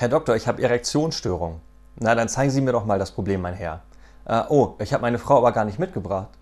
Herr Doktor, ich habe Erektionsstörung. Na, dann zeigen Sie mir doch mal das Problem, mein Herr. Äh, oh, ich habe meine Frau aber gar nicht mitgebracht.